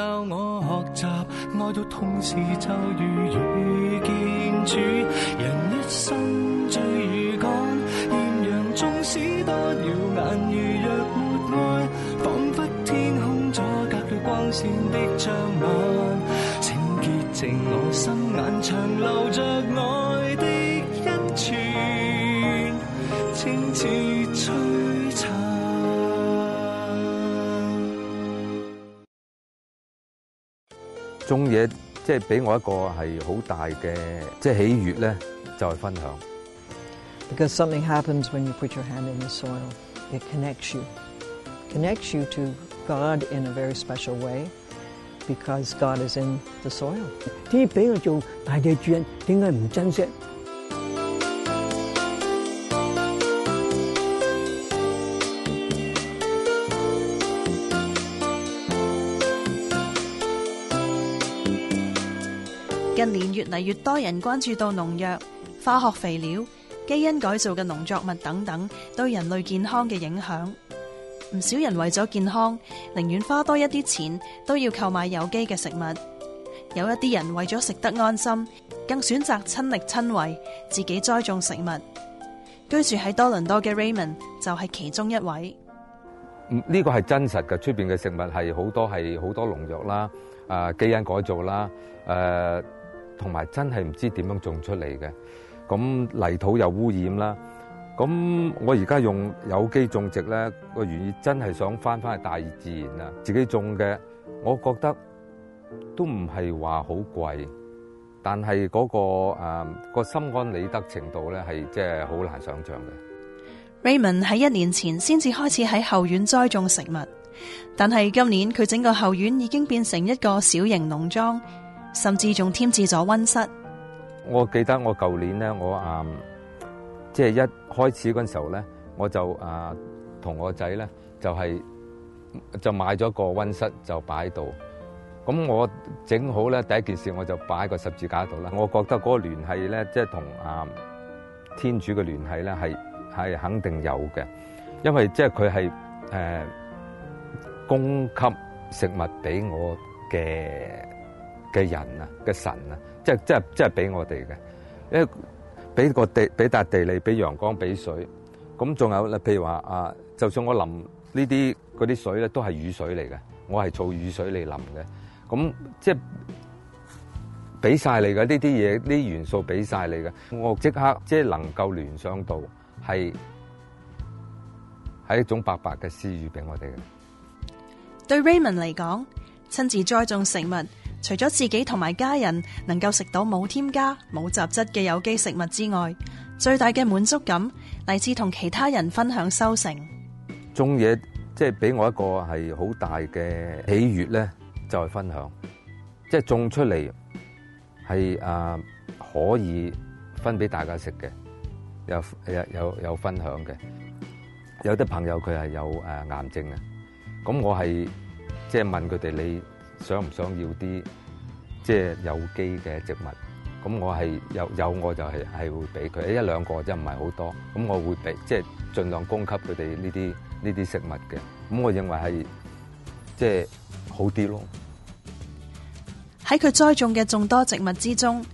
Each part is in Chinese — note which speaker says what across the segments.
Speaker 1: 教我学习，爱到痛时就如遇见主，人一生最如赶，艳阳纵使多耀眼，如若没爱，仿佛天空阻隔了光线的灿烂，请洁净我心眼，长留着爱的一串，清浅。
Speaker 2: 中嘢即系俾我一个系好大嘅即系喜悦咧，就系分享。
Speaker 3: Because something happens when you put your hand in the soil, it connects you, connects you to God in a very special way, because God is in the soil。
Speaker 4: 啲俾我做大嘅主人，点解唔珍惜？
Speaker 5: 近年越嚟越多人关注到农药、化学肥料、基因改造嘅农作物等等对人类健康嘅影响，唔少人为咗健康，宁愿花多一啲钱都要购买有机嘅食物。有一啲人为咗食得安心，更选择亲力亲为自己栽种食物。居住喺多伦多嘅 Raymond 就系其中一位。
Speaker 2: 呢个系真实嘅，出边嘅食物系好多系好多农药啦，啊，基因改造啦，诶。同埋真系唔知点样种出嚟嘅，咁泥土又污染啦。咁我而家用有机种植咧，个原意真系想翻翻去大自然啊！自己种嘅，我觉得都唔系话好贵，但系嗰個誒个心安理得程度咧，系即系好难想象嘅。
Speaker 5: Raymond 喺一年前先至开始喺后院栽种食物，但系今年佢整个后院已经变成一个小型农庄。甚至仲添置咗温室。
Speaker 2: 我记得我旧年咧，我啊，即系一开始嗰阵时候咧，我就啊同我仔咧就系就买咗个温室就摆度。咁我整好咧，第一件事我就摆个十字架度啦。我觉得嗰个联系咧，即系同啊天主嘅联系咧，系系肯定有嘅，因为即系佢系诶供给食物俾我嘅。嘅人啊，嘅神啊，即系即系即系俾我哋嘅，因为俾个地，俾笪地利，俾阳光，俾水，咁仲有，譬如话啊，就算我淋呢啲嗰啲水咧，都系雨水嚟嘅，我系做雨水嚟淋嘅，咁即系俾晒你嘅呢啲嘢，呢元素俾晒你嘅，我即刻即系能够联想到，系系一种白白嘅私语俾我哋嘅。
Speaker 5: 对 Raymond 嚟讲，亲自栽种食物。除咗自己同埋家人能够食到冇添加冇杂质嘅有机食物之外，最大嘅满足感嚟自同其他人分享收成。
Speaker 2: 种嘢即系俾我一个系好大嘅喜悦咧，就系分享，即系种出嚟系啊可以分俾大家食嘅，有有有有分享嘅。有啲朋友佢系有诶癌症啊，咁我系即系问佢哋你。想唔想要啲即系有机嘅植物？咁我系有有我就系系会俾佢一两个啫，唔系好多。咁我会俾即系尽量供给佢哋呢啲呢啲食物嘅。咁我认为系即系好啲咯。
Speaker 5: 喺佢栽种嘅众多植物之中，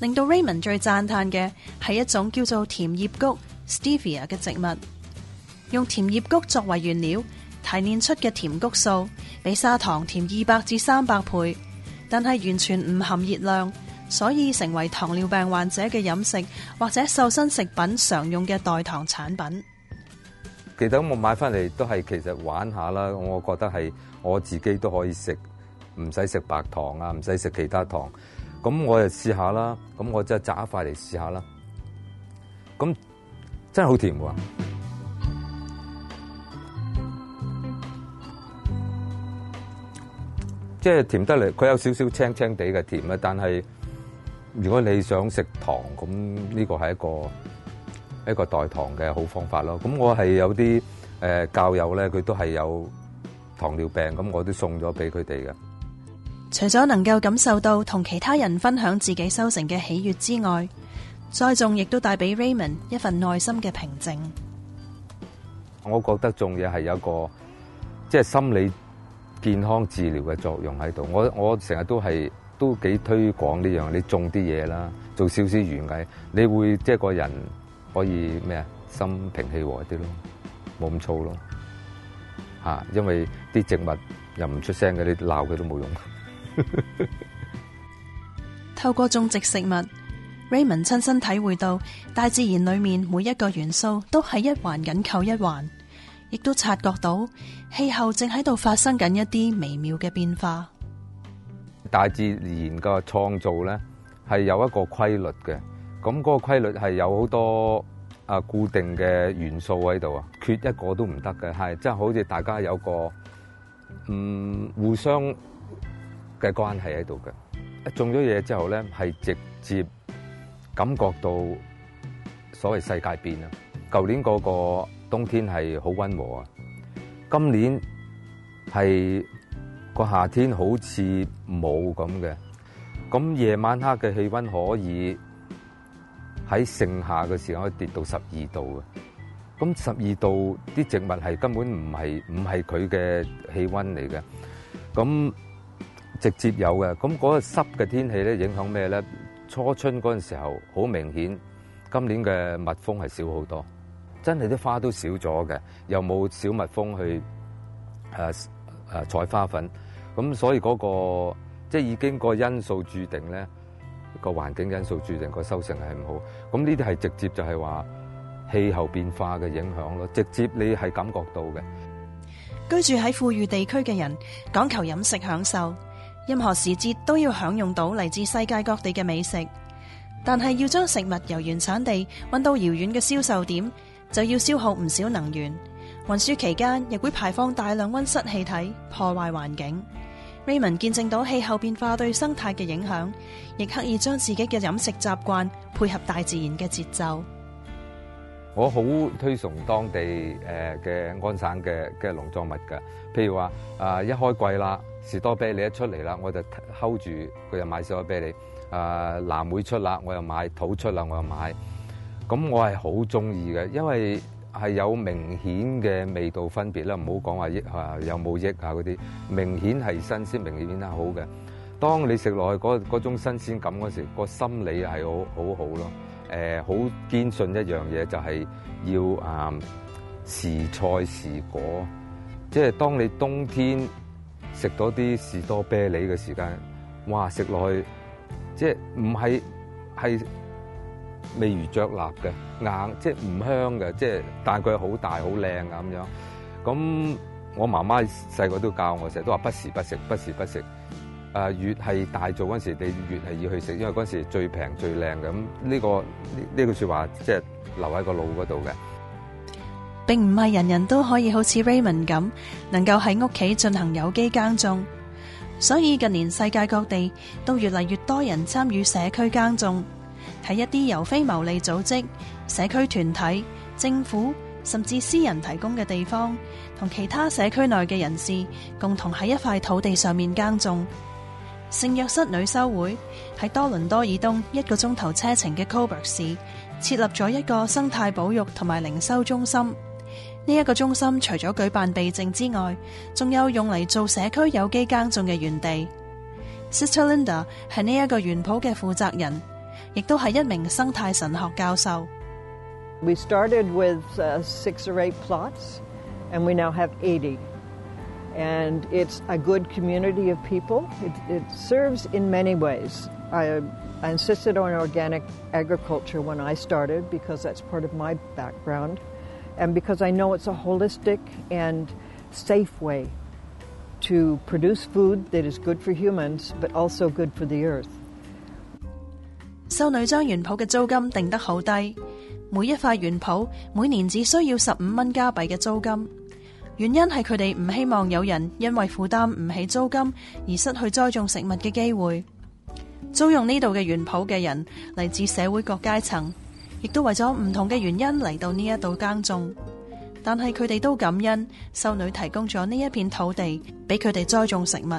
Speaker 5: 令到 Raymond 最赞叹嘅系一种叫做甜叶菊 （Stevia） 嘅植物。用甜叶菊作为原料提炼出嘅甜菊素。比砂糖甜二百至三百倍，但系完全唔含热量，所以成为糖尿病患者嘅饮食或者瘦身食品常用嘅代糖产品。
Speaker 2: 其实我买翻嚟都系其实玩下啦，我觉得系我自己都可以食，唔使食白糖啊，唔使食其他糖，咁我就试下啦。咁我就炸一块嚟试下啦。咁真系好甜喎！即系甜得嚟，佢有少少青青地嘅甜啊。但系如果你想食糖，咁呢个系一个一个代糖嘅好方法咯。咁我系有啲诶教友咧，佢都系有糖尿病，咁我都送咗俾佢哋嘅。
Speaker 5: 除咗能够感受到同其他人分享自己收成嘅喜悦之外，栽种亦都带俾 Raymond 一份内心嘅平静。
Speaker 2: 我觉得种嘢系一个即系心理。健康治療嘅作用喺度，我我成日都系都幾推廣呢樣，你種啲嘢啦，做少少園藝，你會即係個人可以咩啊？心平氣和啲咯，冇咁燥咯嚇，因為啲植物又唔出聲嘅，你鬧佢都冇用。
Speaker 5: 透過種植食物，Raymond 親身體會到大自然裏面每一個元素都係一環緊扣一環。亦都察觉到气候正喺度发生紧一啲微妙嘅变化。
Speaker 2: 大自然嘅创造咧系有一个规律嘅，咁嗰个规律系有好多啊固定嘅元素喺度啊，缺一个都唔得嘅，系即系好似大家有个嗯互相嘅关系喺度嘅。一种咗嘢之后咧，系直接感觉到所谓世界变啊！旧年嗰个。冬天係好温和啊，今年係個夏天好似冇咁嘅，咁夜晚黑嘅氣温可以喺盛夏嘅時候可以跌到十二度嘅，咁十二度啲植物係根本唔係唔係佢嘅氣温嚟嘅，咁直接有嘅，咁嗰個濕嘅天氣咧影響咩咧？初春嗰陣時候好明顯，今年嘅蜜蜂係少好多。真係啲花都少咗嘅，又冇小蜜蜂去誒誒採花粉，咁所以嗰個即係已經個因素注定咧個環境因素注定個收成係唔好。咁呢啲係直接就係話氣候變化嘅影響咯，直接你係感覺到嘅。
Speaker 5: 居住喺富裕地區嘅人講求飲食享受，任何時節都要享用到嚟自世界各地嘅美食，但系要将食物由原产地运到遥远嘅销售点，就要消耗唔少能源，运输期间亦会排放大量温室气体，破坏环境。Raymond 见证到气候变化对生态嘅影响，亦刻意将自己嘅饮食习惯配合大自然嘅节奏。
Speaker 2: 我好推崇当地诶嘅安省嘅嘅农作物噶，譬如话啊一开季啦士多啤梨一出嚟啦，我就 hold 住佢就买士多啤梨；啊蓝莓出啦，我又买；土出啦，我又买。咁我係好中意嘅，因為係有明顯嘅味道分別啦，唔好講話益嚇有冇益啊嗰啲，明顯係新鮮明顯變得好嘅。當你食落去嗰種新鮮感嗰時，個心理係好好好咯。誒，好堅信一樣嘢就係要啊時菜時果，即係當你冬天食到啲士多啤梨嘅時間，哇！食落去即系唔係係。未如着立嘅硬，即系唔香嘅，即系但系佢好大好靓咁样。咁我妈妈细个都教我，成日都话不时不食，不时不食。啊，越系大做嗰时，你越系要去食，因为嗰时最平最靓咁呢个呢呢句说话，即系留喺个脑嗰度嘅。
Speaker 5: 并唔系人人都可以好似 Raymond 咁，能够喺屋企进行有机耕种。所以近年世界各地都越嚟越多人参与社区耕种。喺一啲由非牟利组织、社区团体、政府甚至私人提供嘅地方，同其他社区内嘅人士共同喺一块土地上面耕种。圣约室女修会喺多伦多以东一个钟头车程嘅 Cober 市设立咗一个生态保育同埋灵修中心。呢一个中心除咗举办地证之外，仲有用嚟做社区有机耕种嘅园地。Sister Linda 系呢一个园圃嘅负责人。
Speaker 3: We started with uh, six or eight plots, and we now have eighty. And it's a good community of people. It, it serves in many ways. I, I insisted on organic agriculture when I started because that's part of my background, and because I know it's a holistic and safe way to produce food that is good for humans but also good for the earth.
Speaker 5: 修女将原圃嘅租金定得好低，每一块原圃每年只需要十五蚊加币嘅租金。原因系佢哋唔希望有人因为负担唔起租金而失去栽种食物嘅机会。租用呢度嘅原圃嘅人嚟自社会各阶层，亦都为咗唔同嘅原因嚟到呢一度耕种。但系佢哋都感恩修女提供咗呢一片土地俾佢哋栽种食物。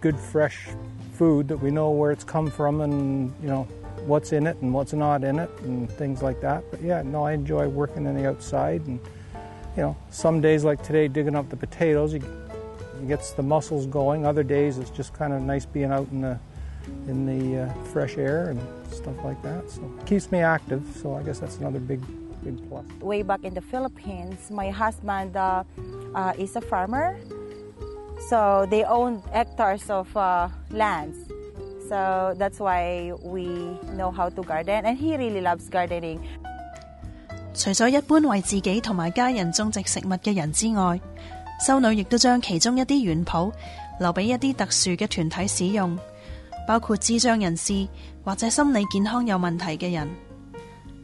Speaker 6: good fresh food that we know where it's come from and you know what's in it and what's not in it and things like that. But yeah, no, I enjoy working in the outside and you know some days like today digging up the potatoes it gets the muscles going. Other days it's just kind of nice being out in the in the uh, fresh air and stuff like that. So keeps me active. So I guess that's another big big plus.
Speaker 7: Way back in the Philippines, my husband uh, uh, is a farmer to garden, and he really loves gardening.
Speaker 5: 除咗一般为自己同埋家人种植食物嘅人之外，修女亦都将其中一啲园圃留俾一啲特殊嘅团体使用，包括智障人士或者心理健康有问题嘅人。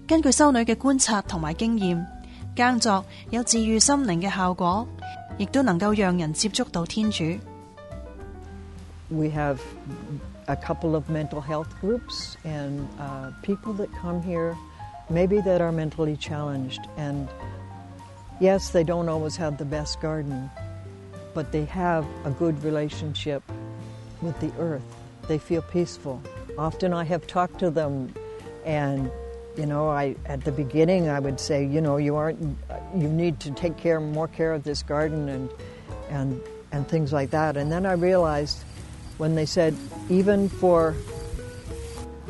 Speaker 5: 根据修女嘅观察同埋经验，耕作有治愈心灵嘅效果。
Speaker 3: We have a couple of mental health groups and uh, people that come here, maybe that are mentally challenged. And yes, they don't always have the best garden, but they have a good relationship with the earth. They feel peaceful. Often I have talked to them and you know, I at the beginning I would say, you know, you aren't, you need to take care more care of this garden and and and things like that. And then I realized when they said even for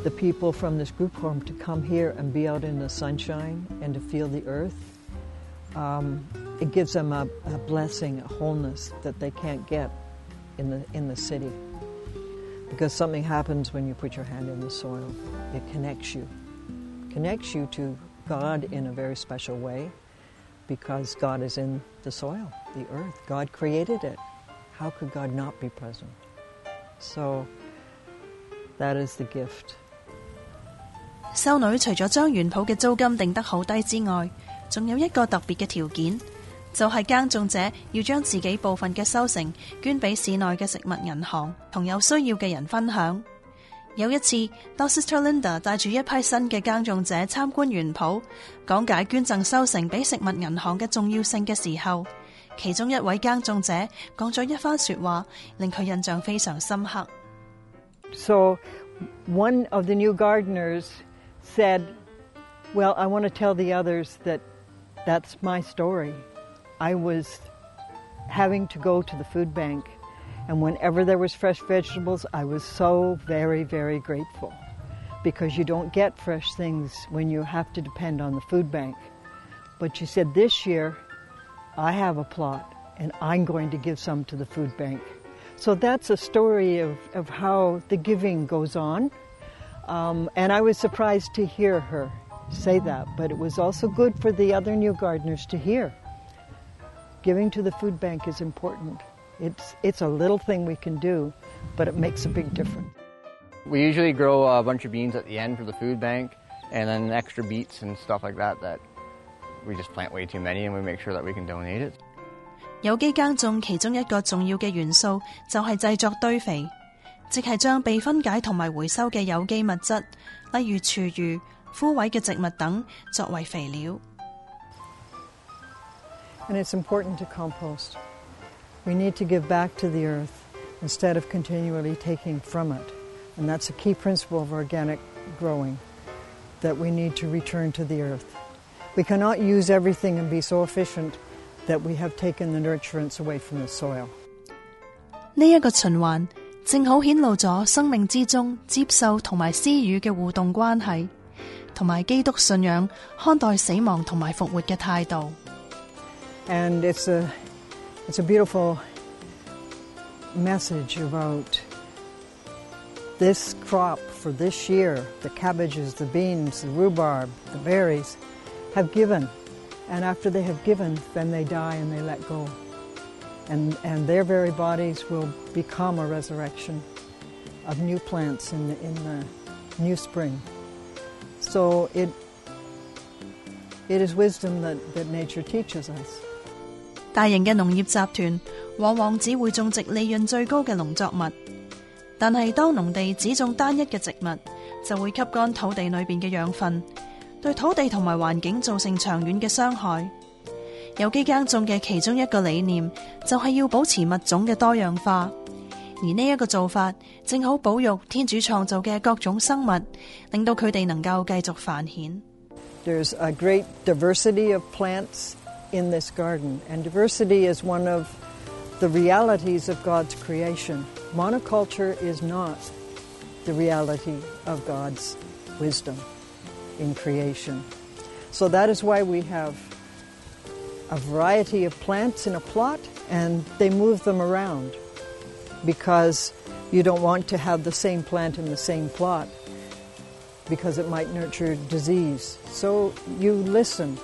Speaker 3: the people from this group home to come here and be out in the sunshine and to feel the earth, um, it gives them a, a blessing, a wholeness that they can't get in the in the city. Because something happens when you put your hand in the soil; it connects you connects you to God in a very special way because God is in the soil, the earth. God created it. How could God not be present? So that is the gift.
Speaker 5: 修女除咗將園圃嘅租金定得好低之外，仲有一個特別嘅條件，就係、是、耕種者要將自己部分嘅收成捐俾市內嘅食物銀行，同有需要嘅人分享。有一次，当 Sister Linda 带住一批新嘅耕种者参观园圃，讲解捐赠收成俾食物银行嘅重要性嘅时候，其中一位耕种者讲咗一番说话，令佢印象非常深刻。
Speaker 3: So one of the new gardeners said, "Well, I want to tell the others that that's my story. I was having to go to the food bank." And whenever there was fresh vegetables, I was so very, very grateful because you don't get fresh things when you have to depend on the food bank. But she said, This year, I have a plot and I'm going to give some to the food bank. So that's a story of, of how the giving goes on. Um, and I was surprised to hear her say that, but it was also good for the other new gardeners to hear. Giving to the food bank is important. It's, it's a little thing we can do, but it makes a big difference.
Speaker 8: We usually grow a bunch of beans at the end for the food bank and then extra beets and stuff like that that we just plant way too many and we make sure that we can donate it.
Speaker 3: And it's important to compost. We need to give back to the earth instead of continually taking from it. And that's a key principle of organic growing that we need to return to the earth. We cannot use everything and be so efficient that we have taken the nurturance away from the soil.
Speaker 5: 呢一個循環正好顯露咗生命之中接受同埋施予嘅互動關係，同埋基督信仰看待死亡同埋復活嘅態度。
Speaker 3: And it's a it's a beautiful message about this crop for this year, the cabbages, the beans, the rhubarb, the berries, have given. And after they have given, then they die and they let go. And, and their very bodies will become a resurrection of new plants in the, in the new spring. So it, it is wisdom that, that nature teaches us.
Speaker 5: 大型嘅农业集团往往只会种植利润最高嘅农作物，但系当农地只种单一嘅植物，就会吸干土地里边嘅养分，对土地同埋环境造成长远嘅伤害。有机耕种嘅其中一个理念就系要保持物种嘅多样化，而呢一个做法正好保育天主创造嘅各种生物，令到佢哋能够继续繁衍。
Speaker 3: There's a great diversity of plants. in this garden. And diversity is one of the realities of God's creation. Monoculture is not the reality of God's wisdom in creation. So that is why we have a variety of plants in a plot and they move them around because you don't want to have the same plant in the same plot because it might nurture disease. So you listen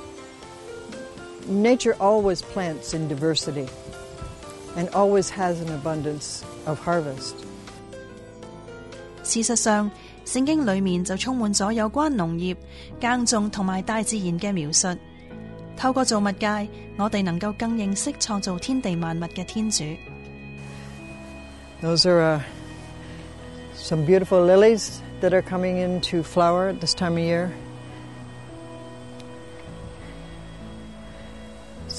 Speaker 3: nature always plants in diversity and always has an abundance of harvest.
Speaker 5: 事實上，聖經裡面就充滿咗有關農業、耕種同埋大自然嘅描述。透過造物界，我哋能夠更認識創造天地萬物嘅天主。
Speaker 3: Those are、uh, some beautiful lilies that are coming into flower this time of year.
Speaker 5: 喺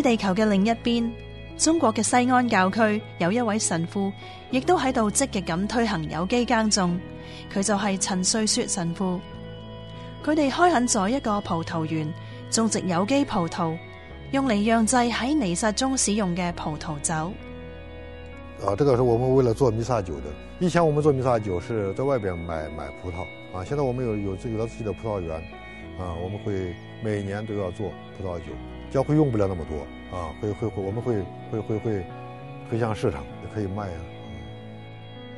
Speaker 5: 地球嘅另一边，中国嘅西安教区有一位神父，亦都喺度积极咁推行有机耕种。佢就系陈瑞雪神父。佢哋开垦咗一个葡萄园，种植有机葡萄，用嚟酿制喺泥沙中使用嘅葡萄酒。
Speaker 9: 啊，这个是我们为了做弥撒酒的。以前我们做弥撒酒是在外边买买葡萄，啊，现在我们有有有到自己的葡萄园，啊，我们会每年都要做葡萄酒，教会用不了那么多，啊，会会会我们会会会会推向市场，也可以卖啊。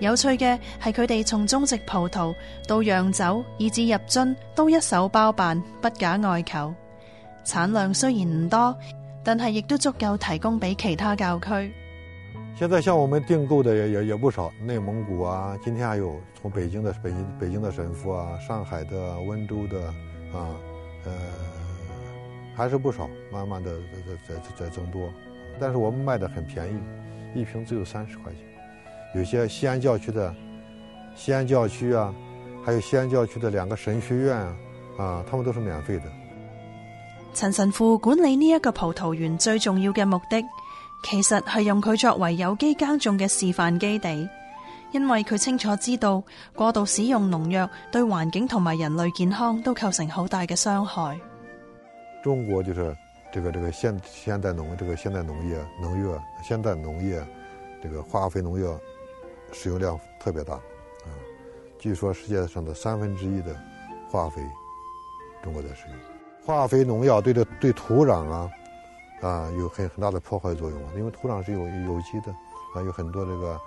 Speaker 5: 有趣嘅系佢哋从种植葡萄到酿酒以至入樽都一手包办，不假外求。产量虽然唔多，但系亦都足够提供俾其他教区。
Speaker 9: 现在像我们订购的也也也不少，内蒙古啊，今天还有从北京的北京北京的神父啊，上海的温州的，啊，呃，还是不少，慢慢的在在在在增多，但是我们卖的很便宜，一瓶只有三十块钱，有些西安教区的，西安教区啊，还有西安教区的两个神学院啊，啊，他们都是免费的。
Speaker 5: 陈神父管理呢一个葡萄园最重要嘅目的。其实系用佢作为有机耕种嘅示范基地，因为佢清楚知道过度使用农药对环境同埋人类健康都构成好大嘅伤害。
Speaker 9: 中国就是这个这个现现代农，这个现代农业农药、现代农业，这个化肥农药使用量特别大。据说世界上的三分之一的化肥，中国在使用。化肥农药对对土壤啊。啊，有很很大的破坏作用，因为土壤是有有机的，啊，有很多这个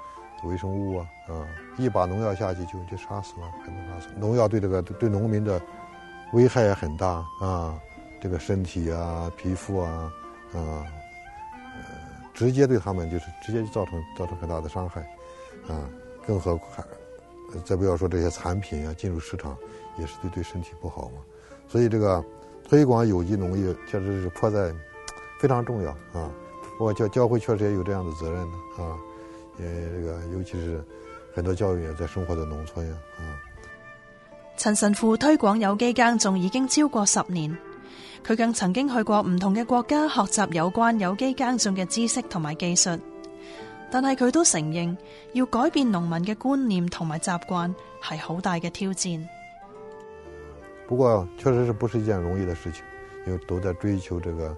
Speaker 9: 微生物啊，啊，一把农药下去就就杀死了，农药对这个对农民的危害也很大啊，这个身体啊、皮肤啊，啊，呃，直接对他们就是直接就造成造成很大的伤害，啊，更何况再不要说这些产品啊进入市场也是对对身体不好嘛，所以这个推广有机农业确实是迫在。非常重要啊！我教教会确实也有这样的责任的啊，呃，这个尤其是很多教育也在生活在农村啊。
Speaker 5: 陈神父推广有机耕种已经超过十年，佢更曾经去过唔同嘅国家学习有关有机耕种嘅知识同埋技术，但系佢都承认要改变农民嘅观念同埋习惯系好大嘅挑战。
Speaker 9: 不过确实是不是一件容易的事情，因为都在追求
Speaker 5: 这个。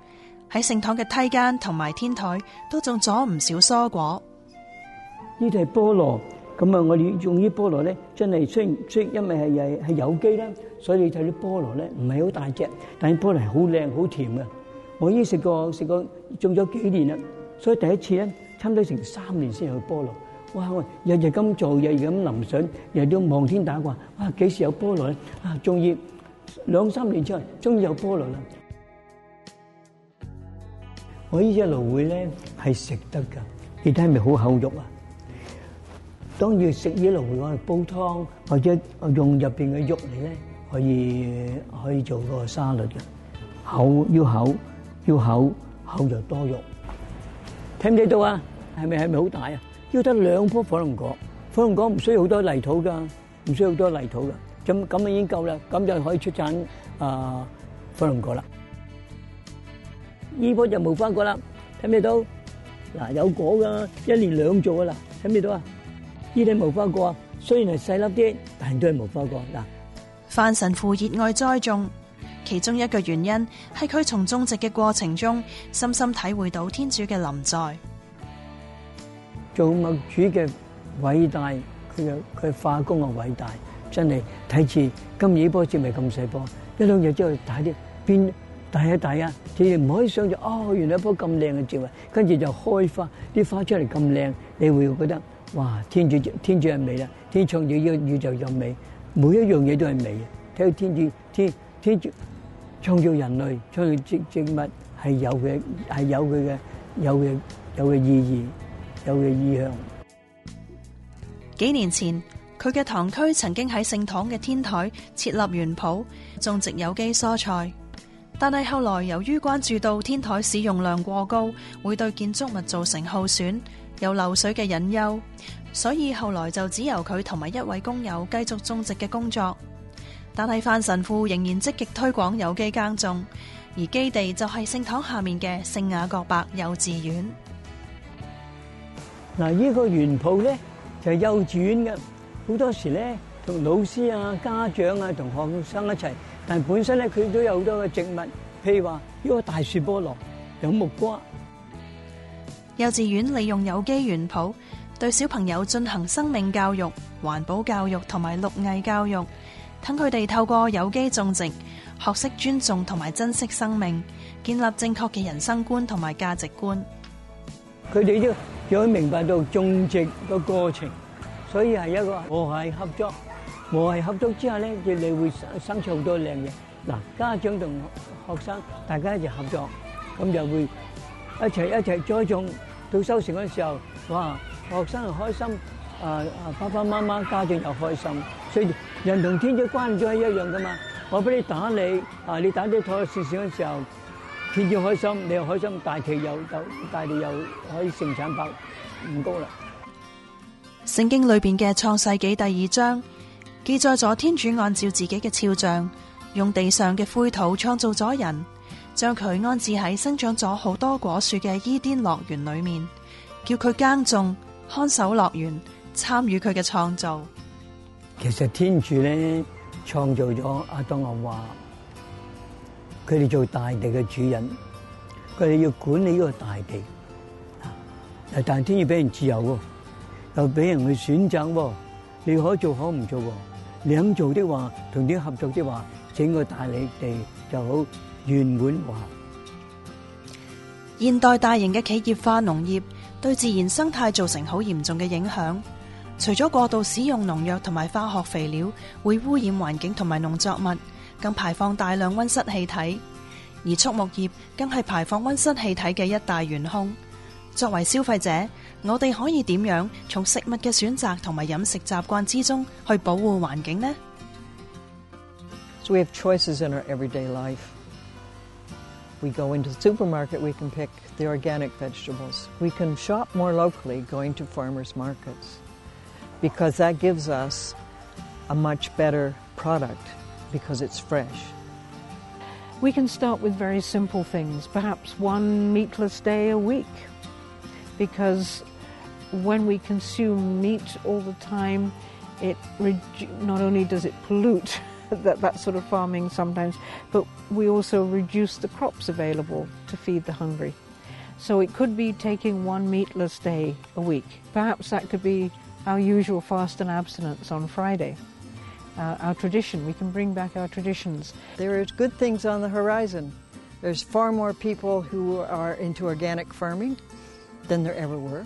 Speaker 5: 喺圣堂嘅梯间同埋天台都种咗唔少蔬果。
Speaker 4: 呢啲系菠萝，咁啊，我哋用啲菠萝咧，真系然青，因为系系系有机啦，所以你睇啲菠萝咧唔系好大只，但系菠萝好靓好甜嘅。我已经食过食过种咗几年啦，所以第一次咧，差唔多成三年先有菠萝。哇，日日咁做，日日咁淋水，日日都望天打卦。哇，几时有菠萝咧？啊，终于两三年之后，终于有菠萝啦。我呢只蘆荟咧係食得噶，你睇系咪好厚肉啊？當要食呢芦荟，我嚟煲湯或者我用入边嘅肉嚟咧，可以可以做個沙律嘅，厚要厚要厚，厚就多肉。听唔睇到啊？係咪係咪好大啊？要得兩樖火龍果，火龍果唔需要好多泥土㗎，唔需要好多泥土㗎。咁咁已經夠啦，咁就可以出產啊火龍果啦。呢棵就无花果啦，睇唔睇到？嗱，有果噶，一年两做噶啦，睇唔睇到啊？呢啲无花果啊，虽然系细粒啲，但系都系无花果。嗱，
Speaker 5: 范神父热爱栽种，其中一个原因系佢从种植嘅过程中，深深体会到天主嘅临在。
Speaker 4: 做物主嘅伟大，佢佢化工嘅伟大，真系睇住今年呢棵植咪咁细棵，一两日之后睇啲变。大一，大啊！你唔可以想象哦！原來一樖咁靚嘅植物，跟住就開花，啲花出嚟咁靚，你會覺得哇！天主天主係美啦，天創造宇宙又美，每一樣嘢都係美。睇天主天天主創造人類，創造植植物係有嘅，係有佢嘅有嘅有嘅意義，有嘅意向。
Speaker 5: 幾年前，佢嘅堂區曾經喺聖堂嘅天台設立园圃，種植有機蔬菜。但系后来由于关注到天台使用量过高，会对建筑物造成耗损，有漏水嘅隐忧，所以后来就只由佢同埋一位工友继续种植嘅工作。但系范神父仍然积极推广有机耕种，而基地就系圣堂下面嘅圣雅各白幼稚园。
Speaker 4: 嗱，呢个园圃咧就系幼稚园嘅，好多时咧同老师啊、家长啊、同学生一齐。但本身咧，佢都有好多嘅植物，譬如话呢个大树菠萝、有木瓜。
Speaker 5: 幼稚园利用有机园圃，对小朋友进行生命教育、环保教育同埋绿艺教育，等佢哋透过有机种植，学识尊重同埋珍惜生命，建立正确嘅人生观同埋价值观。
Speaker 4: 佢哋要有明白到种植嘅过程，所以系一个和谐合作。冇係合作之下咧，你會生出好多靚嘢。嗱，家長同學生大家一齊合作，咁就會一齊一齊栽種。到收成嘅時候，哇！學生又開心，啊啊，爸爸媽媽家長又開心。所以人同天主關係一樣噶嘛。我俾你打你，啊，你打啲菜試試嘅時候，天主開心，你又開心，大地又就大地又可以成產白唔高啦。
Speaker 5: 聖經裏邊嘅創世紀第二章。记载咗天主按照自己嘅肖像，用地上嘅灰土创造咗人，将佢安置喺生长咗好多果树嘅伊甸乐园里面，叫佢耕种、看守乐园、参与佢嘅创造。
Speaker 4: 其实天主咧创造咗阿当，话佢哋做大地嘅主人，佢哋要管理呢个大地。但系天主俾人自由，又俾人去选择，你可以做可唔做。两做的话，同啲合作的话，整个大你地就好圆满和
Speaker 5: 现代大型嘅企业化农业对自然生态造成好严重嘅影响。除咗过度使用农药同埋化学肥料会污染环境同埋农作物，更排放大量温室气体。而畜牧业更系排放温室气体嘅一大元凶。作为消费者。
Speaker 3: So we have choices in our everyday life. We go into the supermarket, we can pick the organic vegetables. We can shop more locally going to farmers markets because that gives us a much better product because it's fresh.
Speaker 10: We can start with very simple things, perhaps one meatless day a week because when we consume meat all the time, it not only does it pollute that, that sort of farming sometimes, but we also reduce the crops available to feed the hungry. So it could be taking one meatless day a week. Perhaps that could be our usual fast and abstinence on Friday. Uh, our tradition, we can bring back our traditions.
Speaker 3: There are good things on the horizon. There's far more people who are into organic farming than there ever were.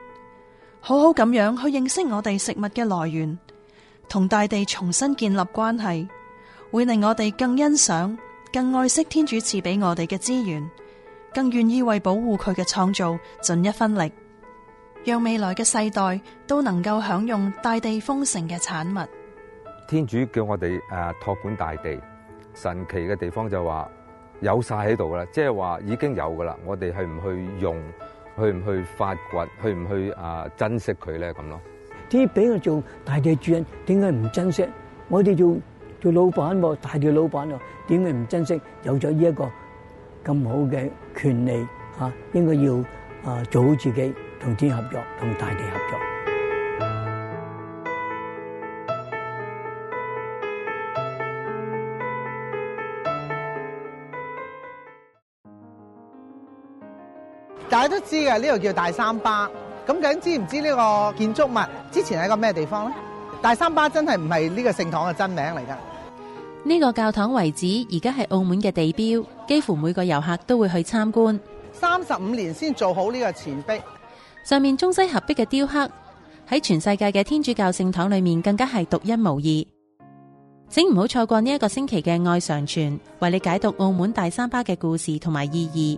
Speaker 5: 好好咁样去认识我哋食物嘅来源，同大地重新建立关系，会令我哋更欣赏、更爱惜天主赐俾我哋嘅资源，更愿意为保护佢嘅创造尽一分力，让未来嘅世代都能够享用大地丰盛嘅产物。
Speaker 2: 天主叫我哋诶托管大地，神奇嘅地方就话有晒喺度啦，即系话已经有噶啦，我哋系唔去用。去唔去发掘？去唔去啊？珍惜佢咧咁咯。
Speaker 4: 啲俾我做大地主人，点解唔珍惜？我哋做做老板喎，大地老板喎，点解唔珍惜？有咗呢一个咁好嘅权利，啊，应该要啊做好自己，同天合作，同大地合作。
Speaker 11: 大家都知嘅，呢度叫大三巴。咁究竟知唔知呢个建筑物之前系一个咩地方咧？大三巴真系唔系呢个圣堂嘅真名嚟噶。
Speaker 12: 呢个教堂遗址而家系澳门嘅地标，几乎每个游客都会去参观。
Speaker 11: 三十五年先做好呢个前壁，
Speaker 12: 上面中西合璧嘅雕刻喺全世界嘅天主教圣堂里面更加系独一无二。请唔好错过呢一个星期嘅《爱常传，为你解读澳门大三巴嘅故事同埋意义。